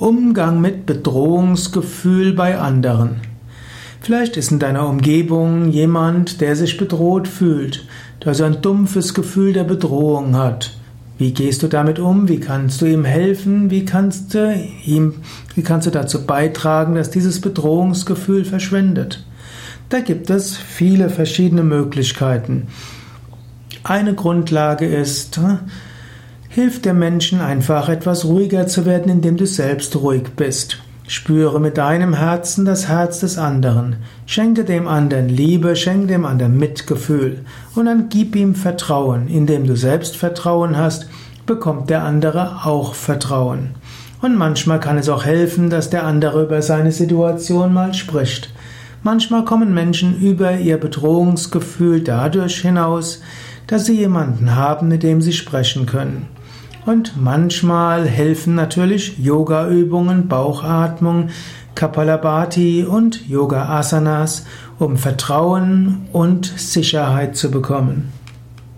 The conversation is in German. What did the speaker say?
Umgang mit Bedrohungsgefühl bei anderen. Vielleicht ist in deiner Umgebung jemand, der sich bedroht fühlt, der so ein dumpfes Gefühl der Bedrohung hat. Wie gehst du damit um? Wie kannst du ihm helfen? Wie kannst du ihm, wie kannst du dazu beitragen, dass dieses Bedrohungsgefühl verschwindet? Da gibt es viele verschiedene Möglichkeiten. Eine Grundlage ist, Hilf der Menschen einfach etwas ruhiger zu werden, indem du selbst ruhig bist. Spüre mit deinem Herzen das Herz des anderen. Schenke dem anderen Liebe, schenke dem anderen Mitgefühl. Und dann gib ihm Vertrauen. Indem du selbst Vertrauen hast, bekommt der andere auch Vertrauen. Und manchmal kann es auch helfen, dass der andere über seine Situation mal spricht. Manchmal kommen Menschen über ihr Bedrohungsgefühl dadurch hinaus, dass sie jemanden haben, mit dem sie sprechen können. Und manchmal helfen natürlich Yoga-Übungen, Bauchatmung, Kapalabhati und Yoga-Asanas, um Vertrauen und Sicherheit zu bekommen.